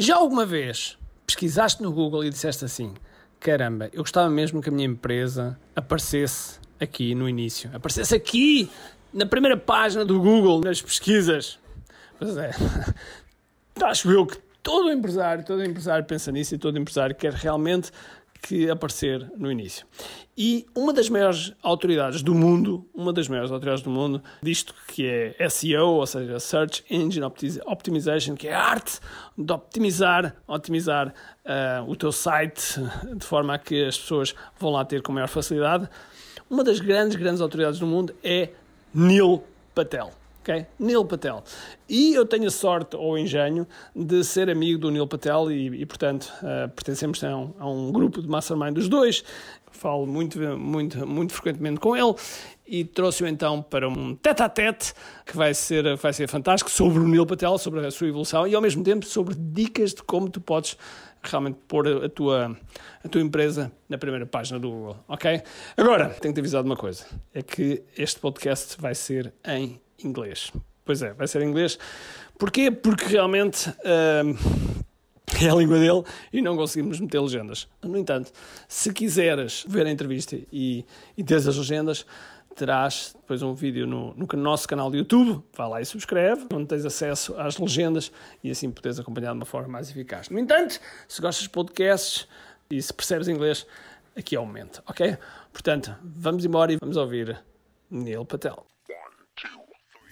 Já alguma vez pesquisaste no Google e disseste assim: caramba, eu gostava mesmo que a minha empresa aparecesse aqui no início, aparecesse aqui na primeira página do Google, nas pesquisas. Pois é, acho eu que todo empresário, todo empresário pensa nisso e todo empresário quer realmente que aparecer no início. E uma das maiores autoridades do mundo, uma das maiores autoridades do mundo, visto que é SEO, ou seja, Search Engine Optimization, que é a arte de optimizar, otimizar uh, o teu site de forma a que as pessoas vão lá ter com maior facilidade. Uma das grandes, grandes autoridades do mundo é Neil Patel. Okay? Neil Patel. E eu tenho a sorte ou engenho de ser amigo do Neil Patel e, e portanto, uh, pertencemos a um, a um, grupo de mastermind dos dois. Falo muito, muito, muito frequentemente com ele e trouxe-o então para um tete-a-tete que vai ser, vai ser fantástico sobre o Neil Patel, sobre a sua evolução e ao mesmo tempo sobre dicas de como tu podes realmente pôr a tua, a tua empresa na primeira página do Google, ok? Agora, tenho que te avisar de uma coisa, é que este podcast vai ser em inglês. Pois é, vai ser em inglês. Porquê? Porque realmente uh, é a língua dele e não conseguimos meter legendas. No entanto, se quiseres ver a entrevista e, e teres as legendas, terás depois um vídeo no, no nosso canal de YouTube, vá lá e subscreve, onde tens acesso às legendas e assim podes acompanhar de uma forma mais eficaz. No entanto, se gostas de podcasts e se percebes inglês, aqui é o momento, ok? Portanto, vamos embora e vamos ouvir Neil Patel.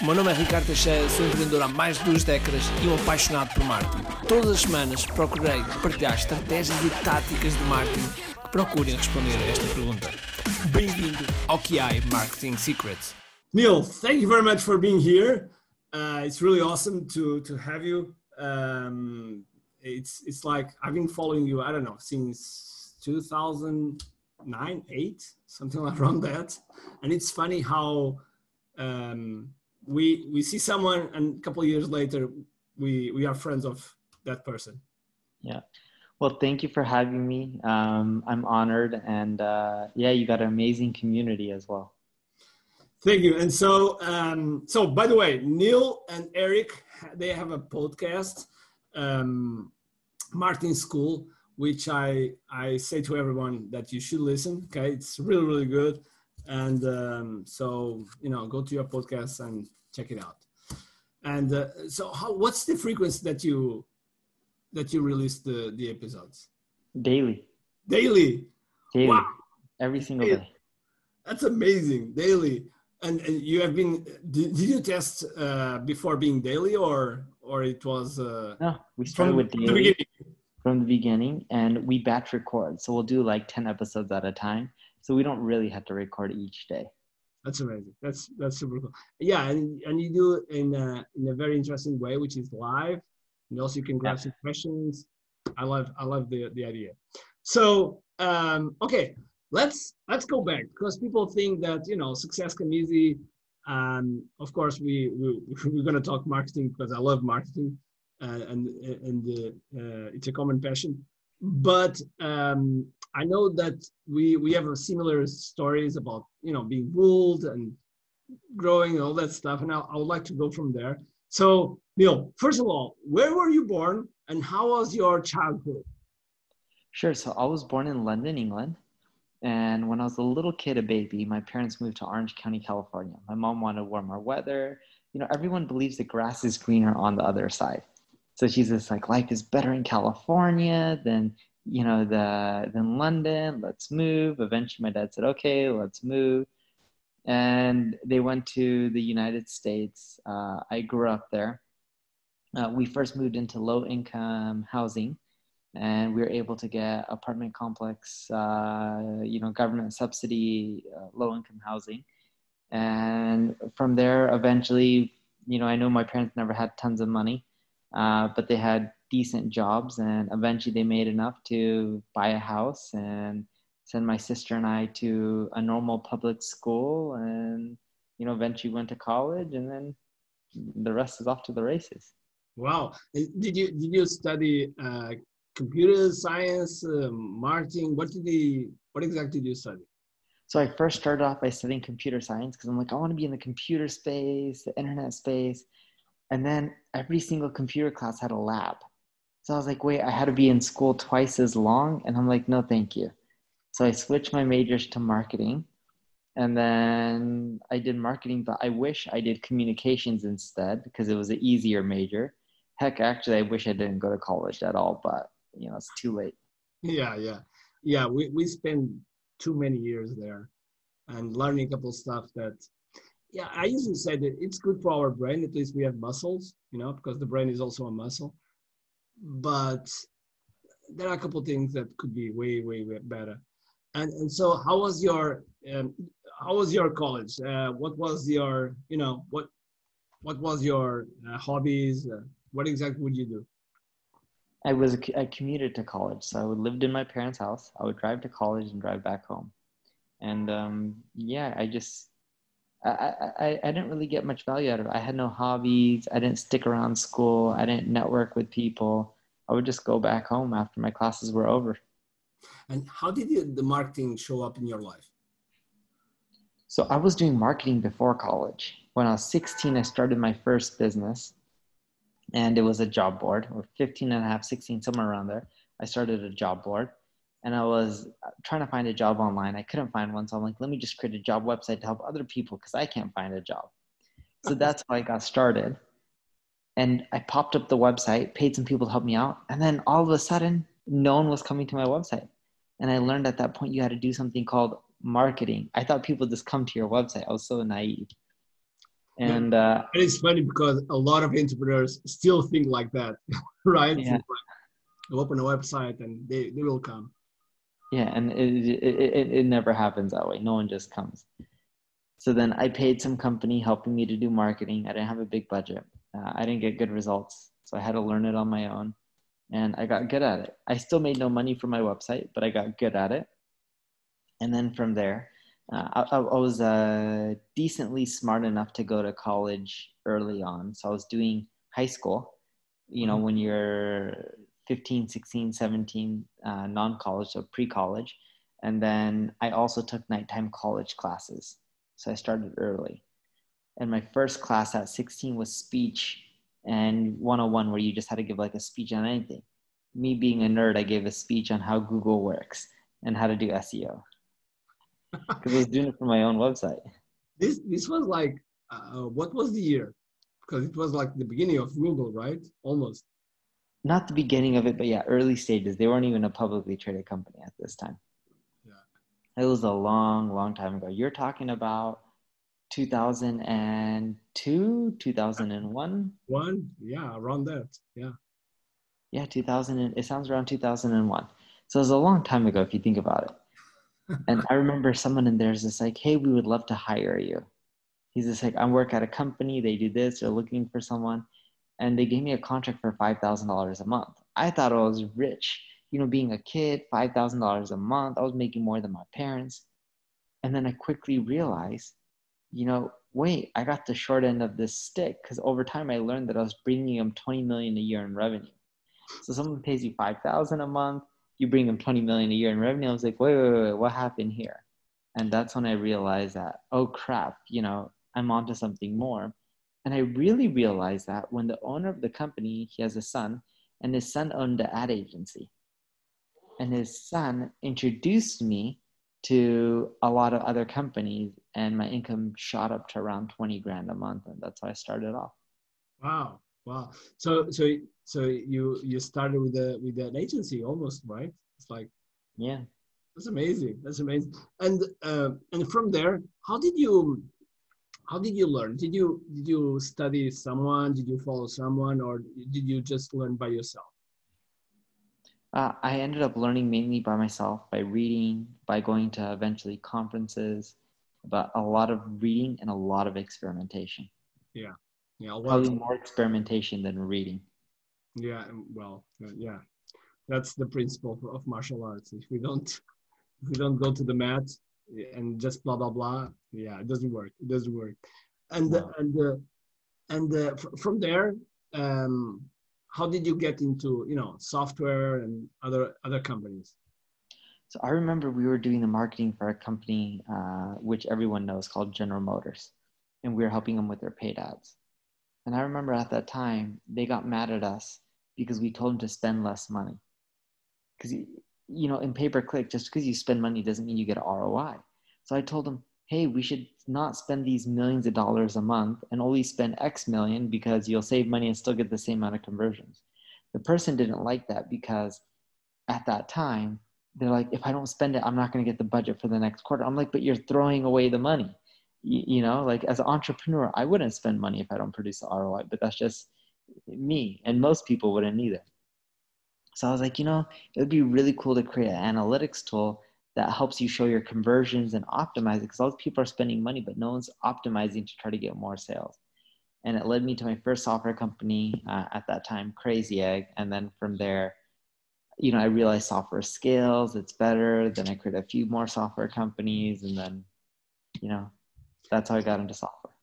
O meu nome é Ricardo Teixeira, sou empreendedor há mais de duas décadas e um apaixonado por marketing. Todas as semanas procurei partilhar estratégias e táticas de marketing que procurem responder a esta pergunta. Bem-vindo ao QI Marketing Secrets. Neil, thank you very much for being here. Uh, it's really awesome to to have you. Um, it's it's like I've been following you. I don't know since 2009, eight, something around that. And it's funny how um, we we see someone and a couple of years later we we are friends of that person. Yeah. Well thank you for having me. Um, i'm honored and uh, yeah you got an amazing community as well. Thank you. And so um, so by the way neil and eric they have a podcast um, Marketing School which i i say to everyone that you should listen okay? It's really really good and um, so you know go to your podcast and check it out. And uh, so how, what's the frequency that you that you release the the episodes? Daily. Daily? Daily. Wow. every single day. That's amazing. Daily. And, and you have been did, did you test uh, before being daily or or it was uh, no we started with daily from the beginning and we batch record. So we'll do like 10 episodes at a time so we don't really have to record each day. That's amazing. That's that's super cool. Yeah and, and you do it in a, in a very interesting way which is live. And also you can grab yeah. some questions. I love i love the the idea. So um okay let's let's go back because people think that you know success come easy. Um of course we, we we're going to talk marketing because i love marketing uh, and and uh, it's a common passion but um I know that we we have similar stories about you know being ruled and growing and all that stuff, and I, I would like to go from there. So Neil, first of all, where were you born, and how was your childhood? Sure. So I was born in London, England. And when I was a little kid, a baby, my parents moved to Orange County, California. My mom wanted warmer weather. You know, everyone believes the grass is greener on the other side. So she's just like, life is better in California than you know, the then London, let's move. Eventually, my dad said, okay, let's move. And they went to the United States. Uh, I grew up there. Uh, we first moved into low income housing and we were able to get apartment complex, uh, you know, government subsidy, uh, low income housing. And from there, eventually, you know, I know my parents never had tons of money, uh, but they had decent jobs, and eventually they made enough to buy a house and send my sister and I to a normal public school, and you know, eventually went to college, and then the rest is off to the races. Wow! Did you did you study uh, computer science, uh, marketing? What did you what exactly did you study? So I first started off by studying computer science because I'm like, I want to be in the computer space, the internet space. And then every single computer class had a lab. So I was like, wait, I had to be in school twice as long. And I'm like, no, thank you. So I switched my majors to marketing. And then I did marketing, but I wish I did communications instead because it was an easier major. Heck, actually, I wish I didn't go to college at all, but you know, it's too late. Yeah, yeah. Yeah, we, we spent too many years there and learning a couple stuff that yeah i usually say that it's good for our brain at least we have muscles you know because the brain is also a muscle. But there are a couple things that could be way way, way better. And and so how was your um, how was your college? Uh, what was your you know what what was your uh, hobbies? Uh, what exactly would you do? I was I commuted to college, so I lived in my parents' house. I would drive to college and drive back home, and um, yeah, I just I, I I didn't really get much value out of it. I had no hobbies. I didn't stick around school. I didn't network with people. I would just go back home after my classes were over. And how did the, the marketing show up in your life? So I was doing marketing before college. When I was 16, I started my first business and it was a job board or 15 and a half 16 somewhere around there i started a job board and i was trying to find a job online. I couldn't find one so i'm like let me just create a job website to help other people because i can't find a job. So that's how i got started. And i popped up the website paid some people to help me out and then all of a sudden no one was coming to my website. And i learned at that point you had to do something called marketing. I thought people just come to your website. I was so naive. And uh, it's funny because a lot of entrepreneurs still think like that, right? Yeah. Like, open a website and they, they will come. Yeah, and it, it, it, it never happens that way. No one just comes. So then I paid some company helping me to do marketing. I didn't have a big budget. Uh, I didn't get good results. So I had to learn it on my own. And I got good at it. I still made no money from my website, but I got good at it. And then from there, uh, I, I, was uh, decently smart enough to go to college early on. So I was doing high school, you know, mm-hmm. when you're 15, 16, 17, uh, non college, so pre college. And then I also took nighttime college classes. So I started early. And my first class at 16 was speech and 101, where you just had to give like a speech on anything. Me being a nerd, I gave a speech on how Google works and how to do SEO because I was doing it for my own website. This this was like uh, what was the year? Because it was like the beginning of Google, right? Almost. Not the beginning of it, but yeah, early stages. They weren't even a publicly traded company at this time. Yeah. It was a long, long time ago. You're talking about 2002, 2001. One, yeah, around that, yeah. Yeah, 2000. it sounds around 2001. So it was a long time ago if you think about it and I remember someone in there is just like, hey, we would love to hire you. He's just like, I work at a company, they do this, they're looking for someone. And they gave me a contract for $5,000 a month. I thought I was rich. You know, being a kid, $5,000 a month, I was making more than my parents. And then I quickly realized, you know, wait, I got the short end of this stick because over time I learned that I was bringing them 20 million a year in revenue. So someone pays you 5,000 a month, you bring them 20 million a year in revenue. I was like, wait, wait, wait, what happened here? And that's when I realized that, oh crap, you know, I'm onto something more. And I really realized that when the owner of the company, he has a son, and his son owned the ad agency. And his son introduced me to a lot of other companies, and my income shot up to around 20 grand a month. And that's how I started off. Wow. Wow. So so so you you started with the, with an agency almost, right? It's like yeah. That's amazing. That's amazing. And uh, and from there, how did you how did you learn? Did you did you study someone? Did you follow someone, or did you just learn by yourself? Uh, I ended up learning mainly by myself, by reading, by going to eventually conferences, but a lot of reading and a lot of experimentation. Yeah, yeah, well, probably more experimentation than reading. Yeah, well, uh, yeah, that's the principle of martial arts. If we don't, if we don't go to the mat and just blah blah blah, yeah, it doesn't work. It doesn't work. And no. and uh, and uh, from there, um, how did you get into you know software and other other companies? So I remember we were doing the marketing for a company uh, which everyone knows called General Motors, and we were helping them with their paid ads. And I remember at that time they got mad at us because we told them to spend less money. Because you know, in pay per click, just because you spend money doesn't mean you get ROI. So I told them, hey, we should not spend these millions of dollars a month and only spend X million because you'll save money and still get the same amount of conversions. The person didn't like that because at that time they're like, if I don't spend it, I'm not going to get the budget for the next quarter. I'm like, but you're throwing away the money. You, you know, like as an entrepreneur, I wouldn't spend money if I don't produce the ROI, but that's just me. And most people wouldn't either. So I was like, you know, it would be really cool to create an analytics tool that helps you show your conversions and optimize it because all these people are spending money, but no one's optimizing to try to get more sales. And it led me to my first software company uh, at that time, Crazy Egg. And then from there, you know, I realized software scales, it's better. Then I created a few more software companies, and then, you know, that's how I got into software.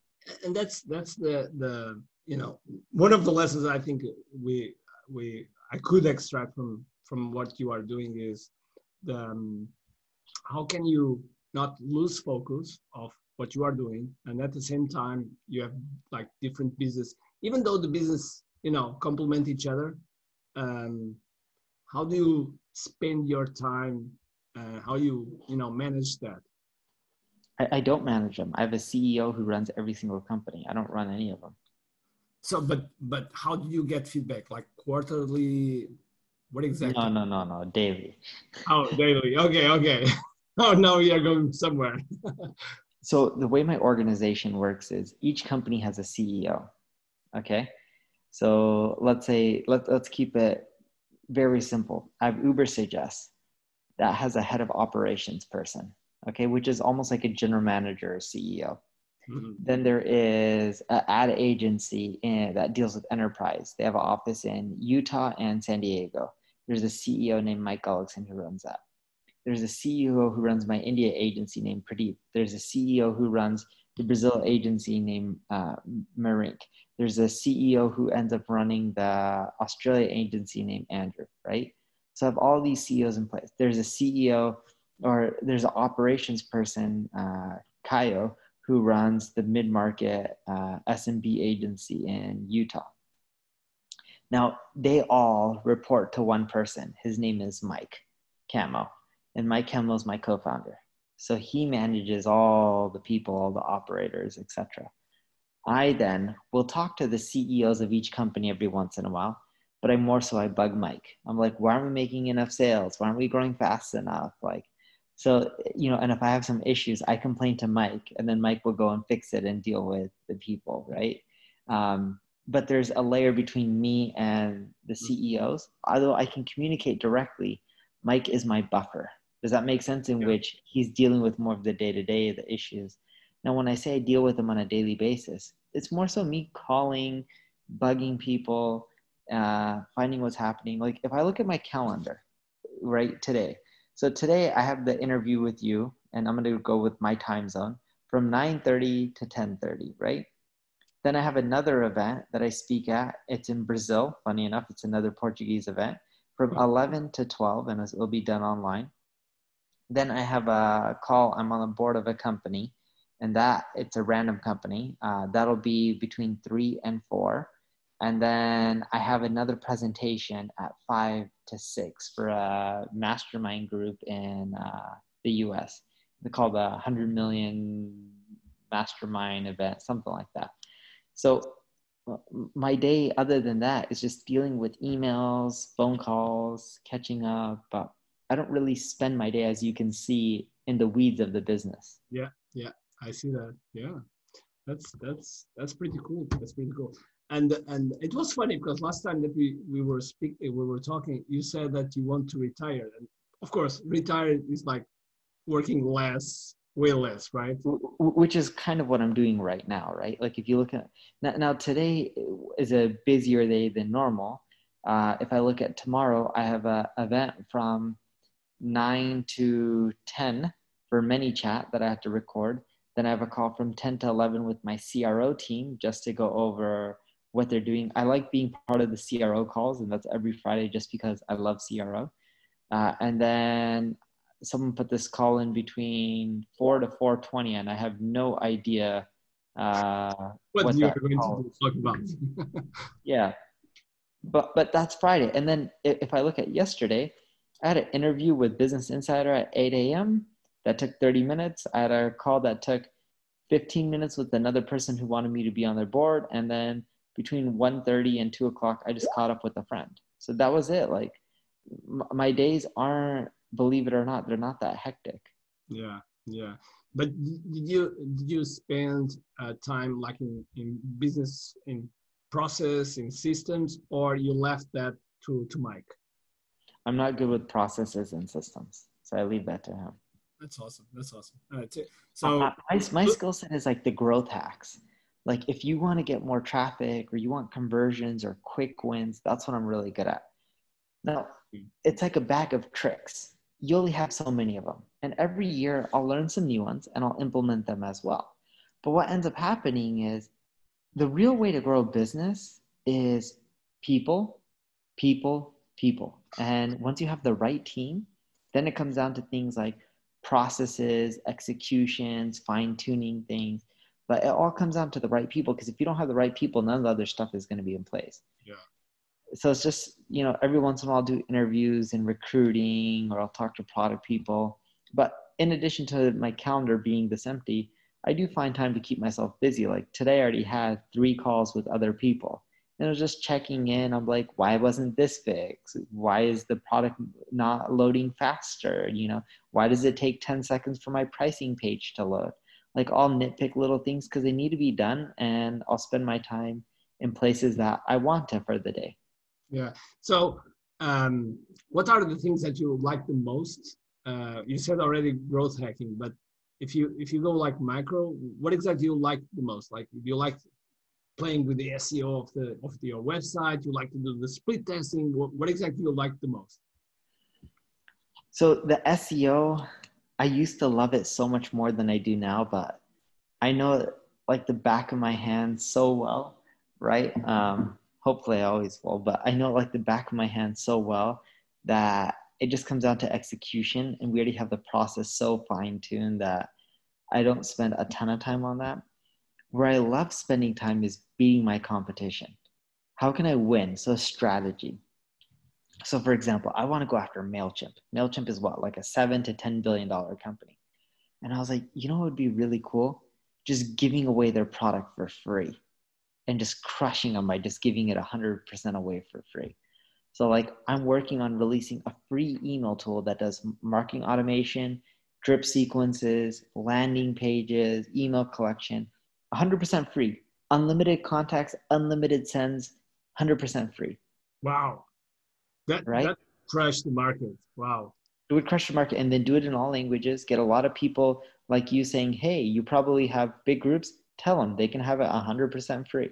And that's that's the the you know one of the lessons I think we we I could extract from from what you are doing is the um, how can you not lose focus of what you are doing? And at the same time you have like different business. Even though the business you know complement each other um, how do you spend your time uh, how you you know manage that? I, I don't manage them. I have a ceo who runs every single company. I don't run any of them so but but how do you get feedback? Like quarterly what exactly? No no no no daily. Oh daily. Okay okay. Oh no you're going somewhere. So the way my organization works is each company has a ceo okay? So let's say let, let's keep it very simple. I have Ubersuggest that has a head of operations person, okay, which is almost like a general manager or CEO. Mm-hmm. Then there is an ad agency in, that deals with enterprise. They have an office in Utah and San Diego. There's a CEO named Mike Gullickson who runs that. There's a CEO who runs my India agency named Pradeep. There's a CEO who runs the Brazil agency named uh, Marink there's a CEO who ends up running the Australia agency named Andrew, right? So I have all these CEOs in place. There's a CEO or there's an operations person, uh, Kayo, who runs the mid-market uh, SMB agency in Utah. Now they all report to one person. His name is Mike Kamo, and Mike Kamo is my co-founder. So he manages all the people, all the operators, etc. I then will talk to the CEOs of each company every once in a while, but I more so I bug Mike. I'm like, why aren't we making enough sales? Why aren't we growing fast enough? Like, so you know, and if I have some issues, I complain to Mike, and then Mike will go and fix it and deal with the people, right? Um, but there's a layer between me and the CEOs. Although I can communicate directly, Mike is my buffer. Does that make sense? In yeah. which he's dealing with more of the day to day, the issues. Now, when I say I deal with them on a daily basis, it's more so me calling, bugging people, uh, finding what's happening. Like if I look at my calendar, right today. So today I have the interview with you, and I'm going to go with my time zone from 9:30 to 10:30, right? Then I have another event that I speak at. It's in Brazil. Funny enough, it's another Portuguese event from 11 to 12, and it'll be done online. Then I have a call. I'm on the board of a company and that it's a random company. Uh, that'll be between three and four. And then I have another presentation at five to six for a mastermind group in uh, the US. They call the 100 million mastermind event, something like that. So my day, other than that, is just dealing with emails, phone calls, catching up. But I don't really spend my day, as you can see, in the weeds of the business. Yeah, yeah. I see that. Yeah, that's that's that's pretty cool. That's pretty cool. And and it was funny because last time that we we were speaking, we were talking. You said that you want to retire, and of course, retire is like working less, way less, right? Which is kind of what I'm doing right now, right? Like if you look at now, now today is a busier day than normal. Uh, if I look at tomorrow, I have an event from 9 to 10 for ManyChat that I have to record. Then I have a call from 10 to 11 with my CRO team just to go over what they're doing. I like being part of the CRO calls, and that's every Friday just because I love CRO. Uh, and then someone put this call in between 4 to 4.20, and I have no idea uh, what, what you're going to talk about. yeah, but but that's Friday. And then if I look at yesterday, I had an interview with Business Insider at 8 a.m. that took 30 minutes. I had a call that took 15 minutes with another person who wanted me to be on their board, and then between 1.30 and 2 o'clock, I just caught up with a friend. So that was it. Like my days aren't, believe it or not, they're not that hectic. Yeah, yeah. But did you did you spend uh, time like in, in business in process in systems, or you left that to to Mike? I'm not good with processes and systems, so I leave that to him. That's awesome. That's awesome. All right. So uh, my, my skill set is like the growth hacks. Like if you want to get more traffic or you want conversions or quick wins, that's what I'm really good at. Now, it's like a bag of tricks. You only have so many of them. And every year I'll learn some new ones and I'll implement them as well. But what ends up happening is the real way to grow a business is people, people, people. And once you have the right team, then it comes down to things like processes, executions, fine tuning things. But it all comes down to the right people because if you don't have the right people, none of the other stuff is going to be in place. Yeah. So it's just, you know, every once in a while I'll do interviews and recruiting or I'll talk to product people. But in addition to my calendar being this empty, I do find time to keep myself busy. Like today, I already had three calls with other people. And I was just checking in. I'm like, why wasn't this fixed? Why is the product not loading faster? You know, why does it take 10 seconds for my pricing page to load? Like, I'll nitpick little things because they need to be done, and I'll spend my time in places that I want to for the day. Yeah. So, um, what are the things that you like the most? Uh, you said already growth hacking, but if you if you go like micro, what exactly you like the most? Like, do you like playing with the SEO of the of your website? You like to do the split testing? What, what exactly you like the most? So the SEO, I used to love it so much more than I do now, but I know like the back of my hand so well, right? Um, hopefully I always will, but I know like the back of my hand so well that it just comes down to execution and we already have the process so fine tuned that I don't spend a ton of time on that. Where I love spending time is beating my competition. How can I win? So strategy. So for example, I want to go after MailChimp. MailChimp is what, like a seven to ten billion dollar company. And I was like, you know what would be really cool? Just giving away their product for free and just crushing them by just giving it 100% away for free. So, like, I'm working on releasing a free email tool that does marketing automation, drip sequences, landing pages, email collection, 100% free, unlimited contacts, unlimited sends, 100% free. Wow. That, right? that crushed the market. Wow. It would crush the market and then do it in all languages, get a lot of people like you saying, hey, you probably have big groups, tell them they can have it 100% free.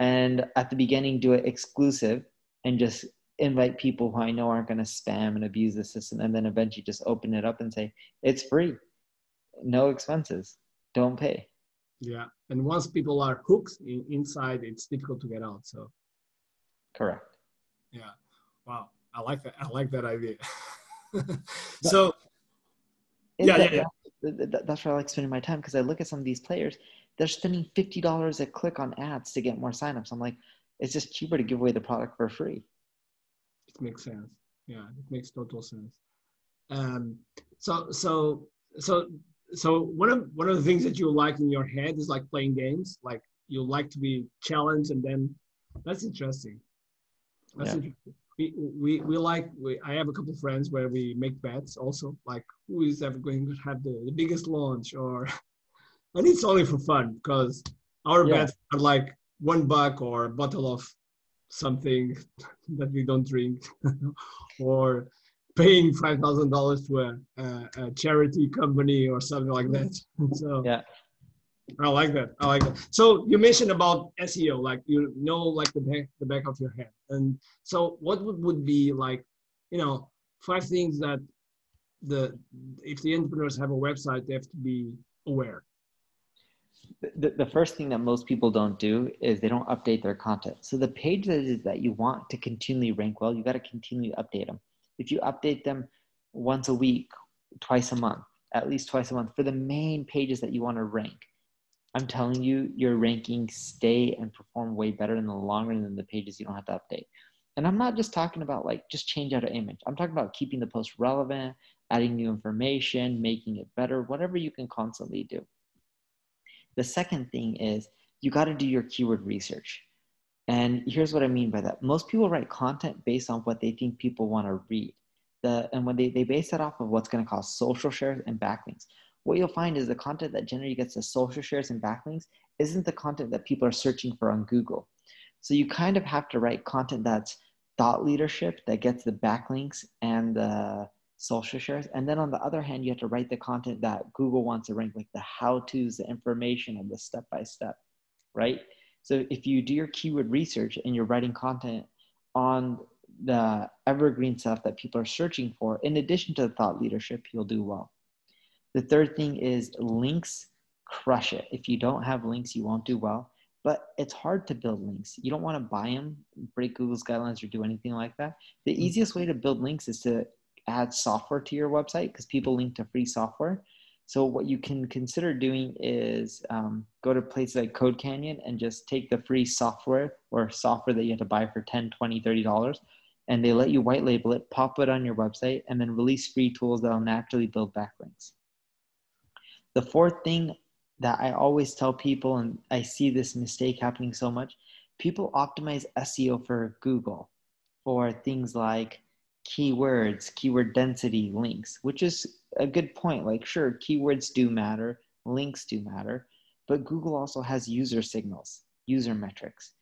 And at the beginning, do it exclusive and just invite people who I know aren't going to spam and abuse the system, and then eventually just open it up and say it's free, no expenses, don't pay. Yeah, and once people are hooked in, inside, it's difficult to get out. So, correct. Yeah. Wow, I like that. I like that idea. so, yeah, that, yeah, yeah. That, that's where I like spending my time because I look at some of these players. They're spending fifty dollars a click on ads to get more signups. I'm like, it's just cheaper to give away the product for free it makes sense. Yeah, it makes total sense. Um, so so so so one of one of the things that you like in your head is like playing games. Like you like to be challenged, and then that's interesting. That's yeah. interesting. We, we, we like we, I have a couple of friends where we make bets also like who is ever going to have the, the biggest launch or and it's only for fun because our yeah. bets are like one buck or a bottle of something that we don't drink or paying five thousand dollars to a, a, a, charity company or something like that. So yeah, I like that. I like that. So you mentioned about SEO, like you know, like the back the back of your head. And so, what would, would be like, you know, five things that the if the entrepreneurs have a website, they have to be aware. The, the first thing that most people don't do is they don't update their content. So the pages that you want to continually rank well, you got to continually update them. If you update them once a week, twice a month, at least twice a month for the main pages that you want to rank, I'm telling you, your rankings stay and perform way better in the long run than the pages you don't have to update. And I'm not just talking about like just change out an image. I'm talking about keeping the post relevant, adding new information, making it better, whatever you can constantly do. The second thing is you got to do your keyword research. And here's what I mean by that. Most people write content based on what they think people want to read. The, and when they, they base that off of what's going to cause social shares and backlinks what you'll find is the content that generally gets the social shares and backlinks isn't the content that people are searching for on Google. So you kind of have to write content that's thought leadership that gets the backlinks and the social shares. And then on the other hand, you have to write the content that Google wants to rank, like the how to's, the information, and the step by step, right? So if you do your keyword research and you're writing content on the evergreen stuff that people are searching for, in addition to the thought leadership, you'll do well. The third thing is links crush it. If you don't have links, you won't do well. But it's hard to build links. You don't want to buy them, break Google's guidelines, or do anything like that. The mm-hmm. easiest way to build links is to add software to your website because people link to free software. So what you can consider doing is um, go to places like CodeCanyon and just take the free software or software that you have to buy for 10, 20, 30 dollars and they let you white label it, pop it on your website, and then release free tools that'll naturally build backlinks. The fourth thing that I always tell people, and I see this mistake happening so much people optimize SEO for Google for things like keywords, keyword density, links, which is a good point. Like, sure, keywords do matter, links do matter, but Google also has user signals, user metrics.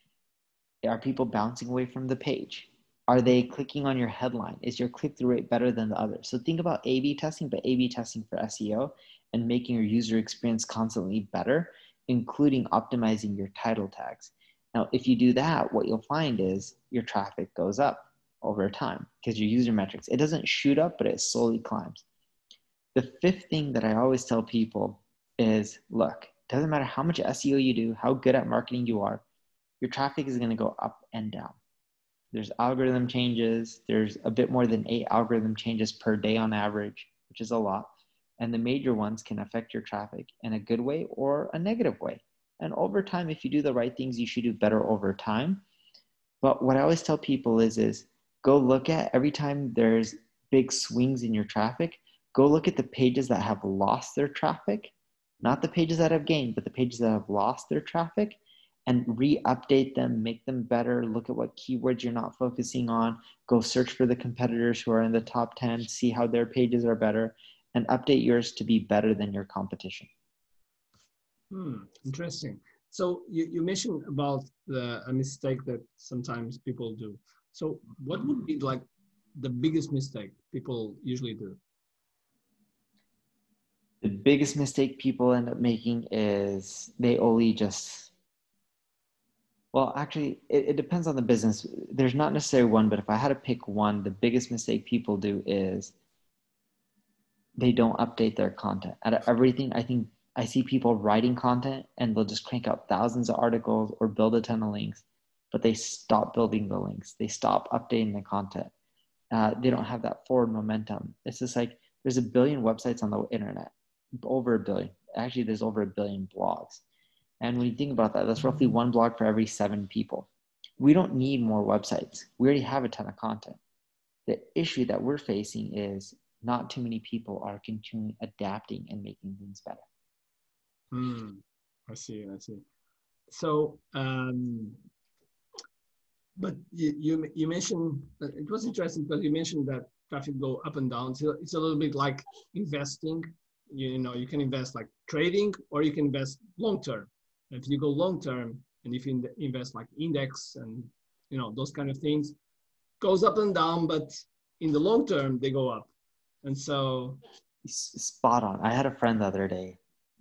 Are people bouncing away from the page? Are they clicking on your headline? Is your click through rate better than the others? So think about A B testing, but A B testing for SEO and making your user experience constantly better, including optimizing your title tags. Now, if you do that, what you'll find is your traffic goes up over time because your user metrics, it doesn't shoot up, but it slowly climbs. The fifth thing that I always tell people is look, it doesn't matter how much SEO you do, how good at marketing you are, your traffic is going to go up and down. There's algorithm changes. There's a bit more than eight algorithm changes per day on average, which is a lot and the major ones can affect your traffic in a good way or a negative way. And over time, if you do the right things, you should do better over time. But what I always tell people is, is go look at every time there's big swings in your traffic, go look at the pages that have lost their traffic, not the pages that have gained, but the pages that have lost their traffic and re-update them, make them better, look at what keywords you're not focusing on, go search for the competitors who are in the top 10, see how their pages are better, and update yours to be better than your competition. Hmm, interesting. So you, you mentioned about the, a mistake that sometimes people do. So what would be like the biggest mistake people usually do? The biggest mistake people end up making is they only just well, actually, it, it, depends on the business. There's not necessarily one, but if I had to pick one, the biggest mistake people do is they don't update their content. Out of everything, I think I see people writing content and they'll just crank out thousands of articles or build a ton of links, but they stop building the links. They stop updating the content. Uh, they don't have that forward momentum. It's just like there's a billion websites on the internet, over a billion. Actually, there's over a billion blogs. And when you think about that, that's roughly one blog for every seven people. We don't need more websites. We already have a ton of content. The issue that we're facing is not too many people are continuing adapting and making things better. Hmm. I see. I see. So, um, but you, you, you mentioned it was interesting because you mentioned that traffic go up and down. So it's a little bit like investing. You know, you can invest like trading, or you can invest long term. If you go long term, and if you invest like index and you know those kind of things, goes up and down, but in the long term they go up. And so spot on. I had a friend the other day.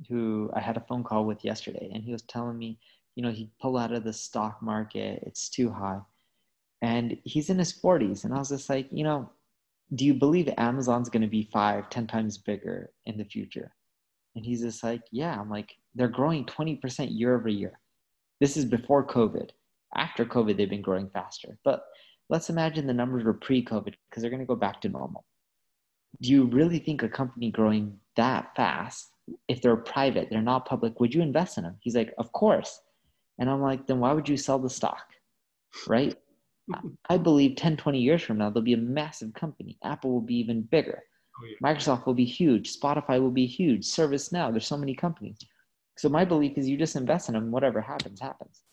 who I had a phone call with yesterday, and he was telling me, you know, he pulled out of the stock market, it's too high. And he's in his 40s. And I was just like, you know, do you believe Amazon's going to be five, ten times bigger in the future? And he's just like, yeah. I'm like, they're growing 20% year over year. This is before COVID. After COVID, they've been growing faster. But let's imagine the numbers were pre COVID because they're going to go back to normal. Do you really think a company growing that fast, if they're private, they're not public, would you invest in them? He's like, of course. And I'm like, then why would you sell the stock? Right? I believe 10, 20 years from now, they'll be a massive company. Apple will be even bigger. Oh, yeah. Microsoft will be huge. Spotify will be huge. ServiceNow, there's so many companies. So my belief is you just invest in them, whatever happens, happens.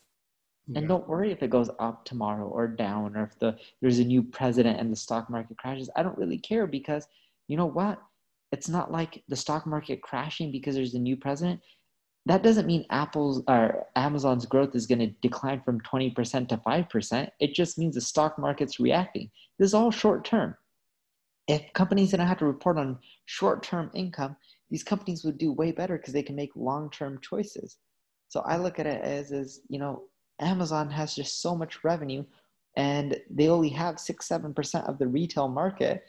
Yeah. And don't worry if it goes up tomorrow or down or if the there's a new president and the stock market crashes. I don't really care because you know what? It's not like the stock market crashing because there's a new president that doesn't mean Apple's or Amazon's growth is going to decline from 20% to 5%. It just means the stock market's reacting. This is all short term. If companies didn't have to report on short term income, these companies would do way better because they can make long term choices. So I look at it as, as, you know, Amazon has just so much revenue and they only have six, 7% of the retail market.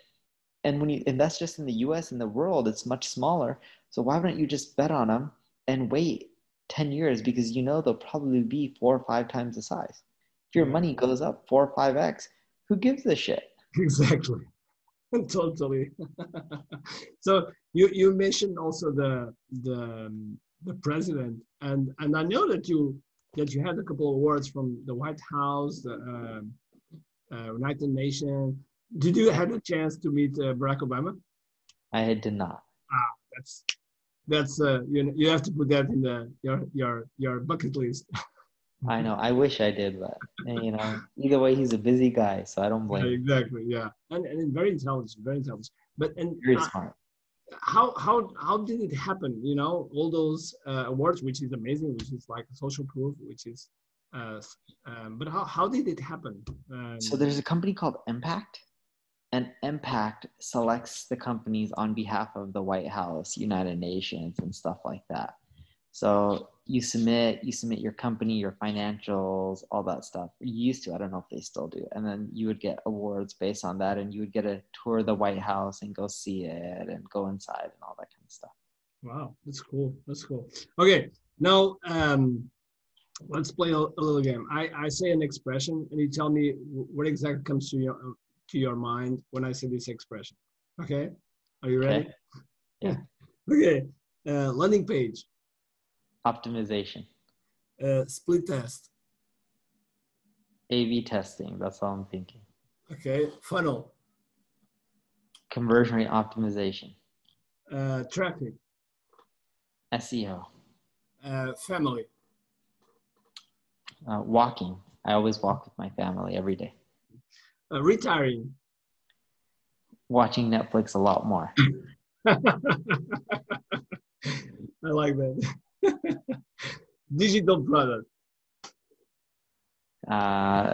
And when you invest just in the US and the world, it's much smaller. So why wouldn't you just bet on them and wait 10 years because you know they'll probably be four or five times the size. If your money goes up four or five X, who gives a shit? Exactly. totally. so you, you mentioned also the, the, um, the president and, and I know that you, that you had a couple of awards from the White House, the uh, uh, United Nations. Did you have a chance to meet uh, Barack Obama? I did not. Ah, that's that's uh, you you have to put that in the your your your bucket list. I know. I wish I did, but you know, either way, he's a busy guy, so I don't blame. Yeah, exactly. Yeah, and and very intelligent, very intelligent. But and very uh, smart. How how how did it happen? You know, all those uh, awards, which is amazing, which is like social proof, which is. Uh, um, but how, how did it happen? Um, so there's a company called Impact, and impact selects the companies on behalf of the white house united nations and stuff like that. So you submit you submit your company your financials all that stuff. You used to i don't know if they still do. And then you would get awards based on that and you would get a tour of the white house and go see it and go inside and all that kind of stuff. Wow that's cool that's cool. Okay now um let's play a, little game. I, I say an expression and you tell me what exactly comes to your to your mind when I say this expression. Okay, are you ready? Okay. Yeah. okay. Uh, landing page. Optimization. Uh, split test. A/B testing. That's all I'm thinking. Okay. Funnel. Conversion rate optimization. Uh, traffic. SEO. Uh, family. Uh, walking. I always walk with my family every day uh, retiring? Watching Netflix a lot more. I like that. Digital product. Uh,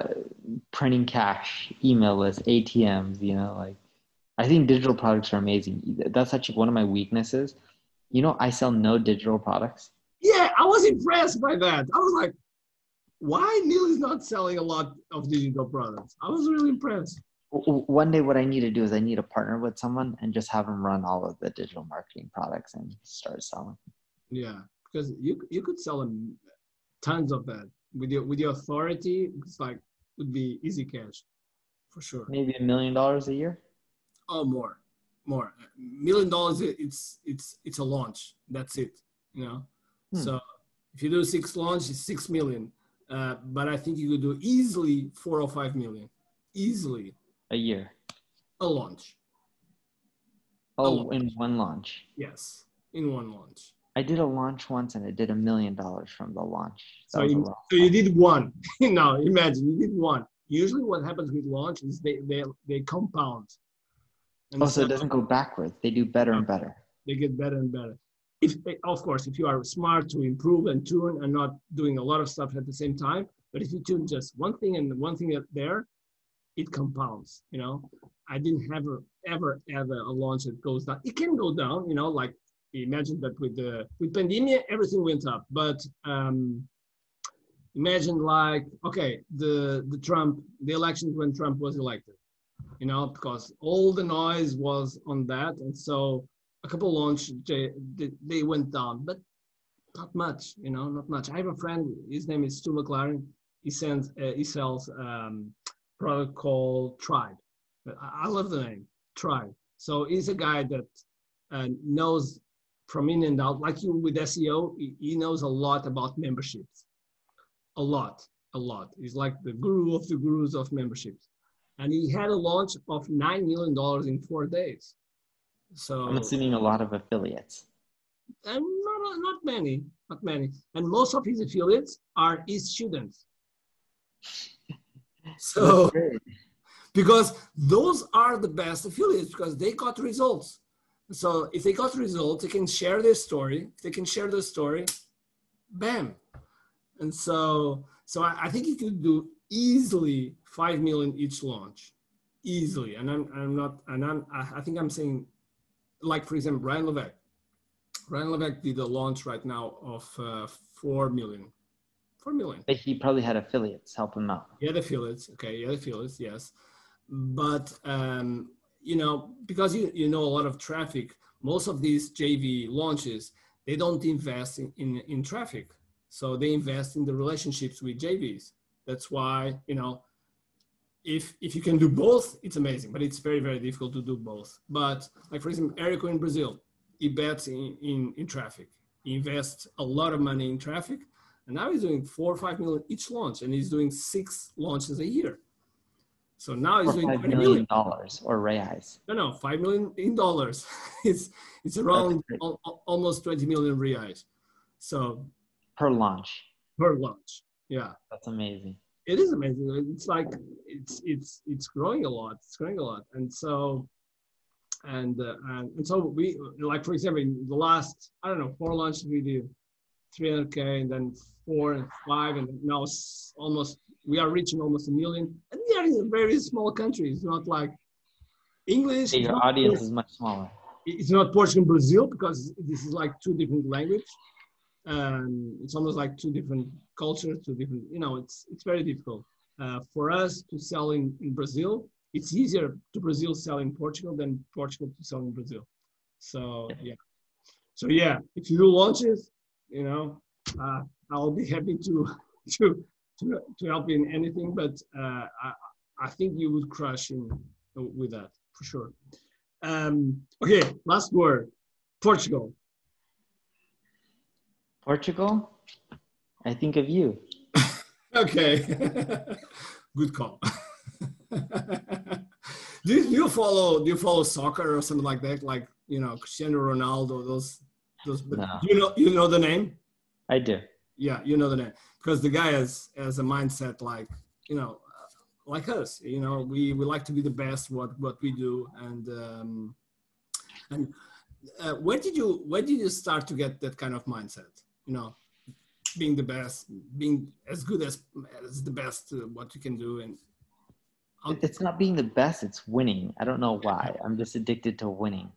printing cash, email lists, ATMs, you know, like I think digital products are amazing. That's actually one of my weaknesses. You know, I sell no digital products. Yeah, I was impressed by that. I was like, why Neil is not selling a lot of digital products. I was really impressed. One day, what I need to do is I need to partner with someone and just have them run all of the digital marketing products and start selling. Yeah, because you you could sell them tons of that with your with your authority. It's like would be easy cash, for sure. Maybe a million dollars a year. Oh, more, more. Million dollars. It's it's it's a launch. That's it. You know. Hmm. So if you do six launch, it's six million uh, but I think you could do easily four or five million, easily. A year. A launch. Oh, a launch. in one launch. Yes, in one launch. I did a launch once and it did a million dollars from the launch. so you, so you did one. now imagine you did one. Usually, what happens with launch is they they they compound. And oh, so it doesn't go backwards. They do better and better. They get better and better if of course if you are smart to improve and tune and not doing a lot of stuff at the same time but if you tune just one thing and one thing there it compounds you know? I didn't ever ever ever a launch that goes down. It can go down you know like imagine that with the with pandemic everything went up, but um, imagine like okay the the Trump the elections when Trump was elected, you know because all the noise was on that, and so a couple launch they, they went down, but not much, you know, not much. I have a friend, his name is Stu McLaren. He sends uh, he sells um, product called Tribe. I love the name Tribe. So he's a guy that uh, knows from in and out, like you with SEO, he knows a lot about memberships. A lot, a lot. He's like the guru of the gurus of memberships. And he had a launch of $9 million in four days. So I'm assuming a lot of affiliates. And not, not many, not many. And most of his affiliates are his students. So, because those are the best affiliates because they got results. So if they got results, they can share their story. If they can share their story, bam. And so, so I, I think you could do easily five million each launch, easily. And I'm, I'm not, and I'm, I think I'm saying, like for example, Ryan Levesque. Ryan Levesque did a launch right now of uh, four million. Four million. But he probably had affiliates help him out. He had affiliates. Okay, he had affiliates. Yes, but um, you know, because you, you know a lot of traffic, most of these JV launches, they don't invest in, in, in traffic. So they invest in the relationships with JVs. That's why, you know, if if you can do both, it's amazing, but it's very, very difficult to do both. But like for example, Erico in Brazil, he bets in, in, in traffic. He invests a lot of money in traffic. And now he's doing four or five million each launch, and he's doing six launches a year. So now he's doing five million million dollars or reais. No, no, five million in dollars. it's it's around al- almost twenty million reais. So per launch. Per launch, yeah. That's amazing. It is amazing. It's like it's it's it's growing a lot. It's growing a lot, and so and uh, and, and so we like for example in the last I don't know four launches we did 300k and then four and five and now almost we are reaching almost a million. And we are in a very small country. It's not like english. Your audience is much smaller. It's not portugal and brazil because this is like two different language um, it's almost like two different cultures two different you know it's it's very difficult. Uh, for us to sell in, in brazil it's easier to brazil sell in portugal than portugal to sell in brazil. So yeah. so yeah if you do launches you know uh, i'll be happy to to to, to help in anything, but uh, I, I think you would crush in with that for sure. Um, okay, last word, Portugal. Portugal, I think of you. okay, good call. do, you, do you follow do you follow soccer or something like that? Like you know Cristiano Ronaldo, those those. No. You know you know the name. I do. Yeah, you know the name because the guy has has a mindset like you know like us you know we we like to be the best what what we do and um, and uh, where did you where did you start to get that kind of mindset you know being the best being as good as as the best uh, what you can do and I'll, it's not being the best it's winning. I don't know why. I'm just addicted to winning.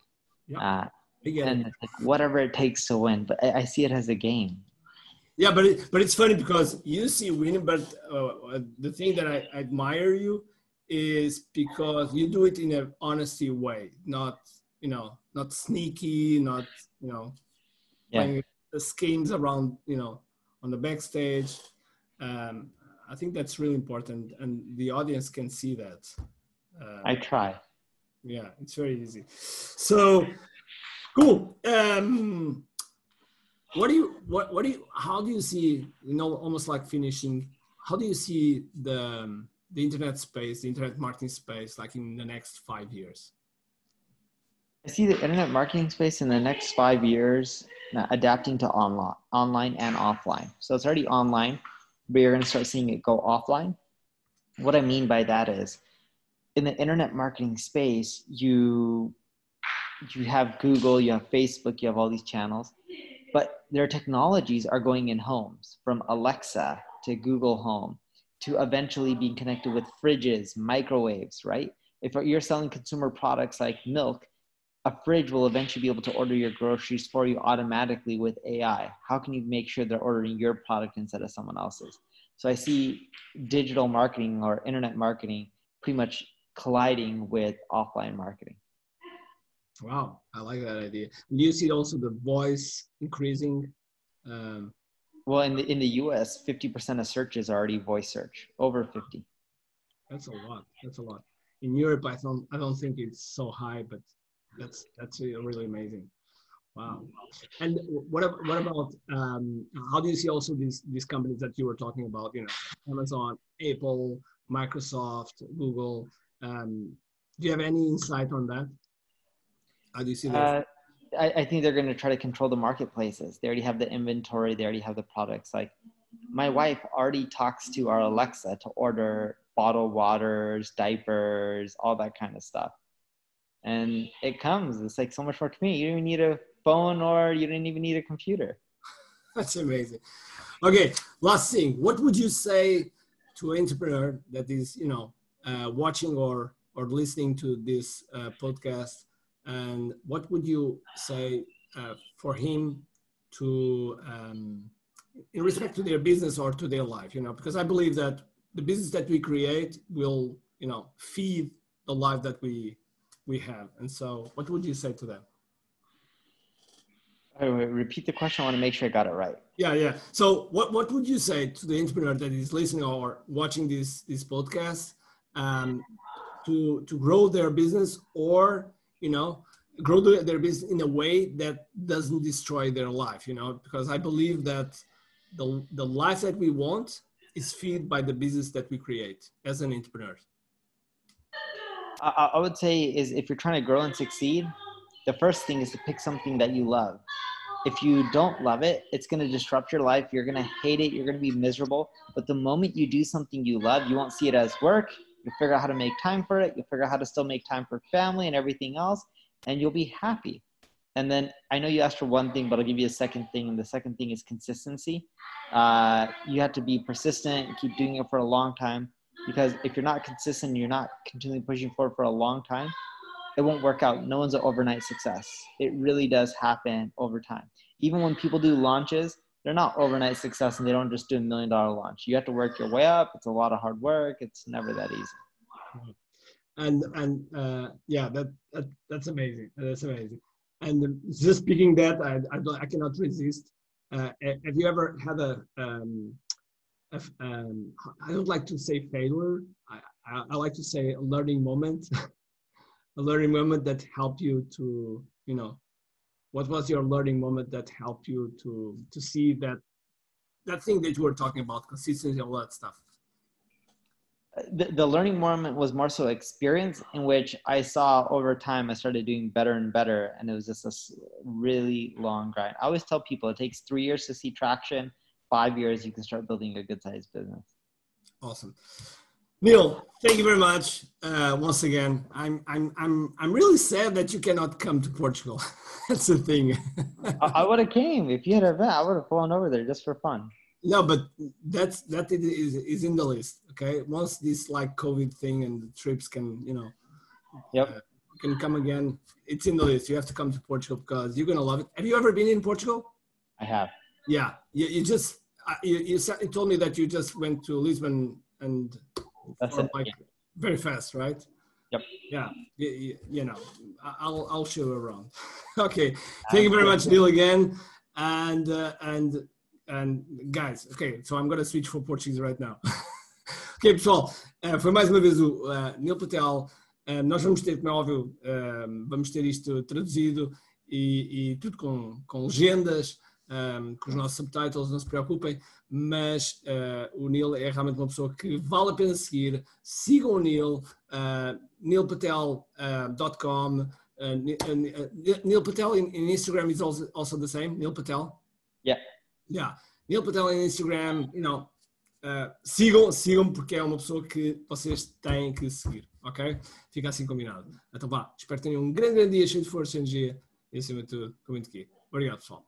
Yeah, uh, and like, whatever it takes to win but I, I see it as a game. Yeah, but it, but it's funny because you see winning, but uh, the thing that I admire you is because you do it in an honesty way, not you know, not sneaky, not you know, yeah. playing schemes around you know on the backstage. Um, I think that's really important, and the audience can see that. Uh, I try. Yeah, it's very easy. So cool. Um, what do you what what do you how do you see you know almost like finishing how do you see the um, the internet space the internet marketing space like in the next five years i see the internet marketing space in the next five years uh, adapting to online online and offline so it's already online but you're going to start seeing it go offline what i mean by that is in the internet marketing space you you have google you have facebook you have all these channels but their technologies are going in homes from Alexa to Google Home to eventually being connected with fridges, microwaves, right? If you're selling consumer products like milk, a fridge will eventually be able to order your groceries for you automatically with AI. How can you make sure they're ordering your product instead of someone else's? So I see digital marketing or internet marketing pretty much colliding with offline marketing. Wow, I like that idea. Do you see also the voice increasing? Um, well, in the in the U.S., fifty percent of searches are already voice search, over fifty. That's a lot. That's a lot. In Europe, I don't I don't think it's so high, but that's that's really amazing. Wow. And what what about um, how do you see also these these companies that you were talking about? You know, Amazon, Apple, Microsoft, Google. Um, do you have any insight on that? How do you see that? Uh, I, I think they're going to try to control the marketplaces. They already have the inventory. They already have the products. Like my wife already talks to our Alexa to order bottled waters, diapers, all that kind of stuff. And it comes. It's like so much more convenient. You don't even need a phone or you don't even need a computer. That's amazing. Okay, last thing. What would you say to an entrepreneur that is, you know, uh, watching or or listening to this uh, podcast and what would you say uh, for him to, um, in respect to their business or to their life, you know, because I believe that the business that we create will, you know, feed the life that we we have. And so, what would you say to them? repeat the question. I want to make sure I got it right. Yeah, yeah. So, what what would you say to the entrepreneur that is listening or watching this this podcast um, to to grow their business or you know grow their business in a way that doesn't destroy their life you know because i believe that the, the life that we want is fed by the business that we create as an entrepreneur I, I would say is if you're trying to grow and succeed the first thing is to pick something that you love if you don't love it it's going to disrupt your life you're going to hate it you're going to be miserable but the moment you do something you love you won't see it as work You'll figure out how to make time for it. You'll figure out how to still make time for family and everything else, and you'll be happy. And then I know you asked for one thing, but I'll give you a second thing. And the second thing is consistency. Uh, you have to be persistent and keep doing it for a long time because if you're not consistent, you're not continually pushing forward for a long time, it won't work out. No one's an overnight success. It really does happen over time. Even when people do launches, they're not overnight success and they don't just do a million dollar launch. You have to work your way up. It's a lot of hard work. It's never that easy. And and uh, yeah, that, that that's amazing. That's amazing. And just speaking that, I I, I cannot resist. Uh, have you ever had a, um, um, I don't like to say failure. I, I, I like to say a learning moment, a learning moment that helped you to you know what was your learning moment that helped you to to see that that thing that you were talking about consistency all that stuff? The, the learning moment was more so experience in which i saw over time i started doing better and better and it was just a really long grind. I always tell people it takes three years to see traction five years you can start building a good sized business awesome Neil, thank you very much uh, once again. I'm I'm I'm I'm really sad that you cannot come to Portugal. That's the thing. I, I would have came if you had a event. I would have flown over there just for fun. No, but that's that is is in the list. Okay, once this like COVID thing and the trips can you know, yep, uh, can come again. It's in the list. You have to come to Portugal because you're gonna love it. Have you ever been in Portugal? I have. Yeah, you, you just uh, you, you, told me that you just went to Lisbon and that's it. Like yeah. very fast, right? Yep. Yeah. You, you, know, I'll I'll show you around. okay. Thank you very much, Neil, again. And uh, and and guys, okay. So I'm gonna switch for Portuguese right now. ok, pessoal. Uh, foi mais uma vez o uh, Neil Patel. Uh, nós vamos ter, como é óbvio, vamos ter isto traduzido e, e tudo com, com legendas um, com os nossos subtitles, não se preocupem, mas uh, o Neil é realmente uma pessoa que vale a pena seguir. Sigam o Neil, uh, neilpatel.com. Uh, uh, Neil Patel in, in, Instagram is also, also the same. Neil Patel. Yeah. Yeah. Neil Patel in Instagram, you know, uh, sigam, sigam porque é uma pessoa que vocês têm que seguir, ok? Fica assim combinado. Então vá, espero que tenham um grande, grande dia cheio de força e energia e acima de tudo, comente aqui. Obrigado, pessoal.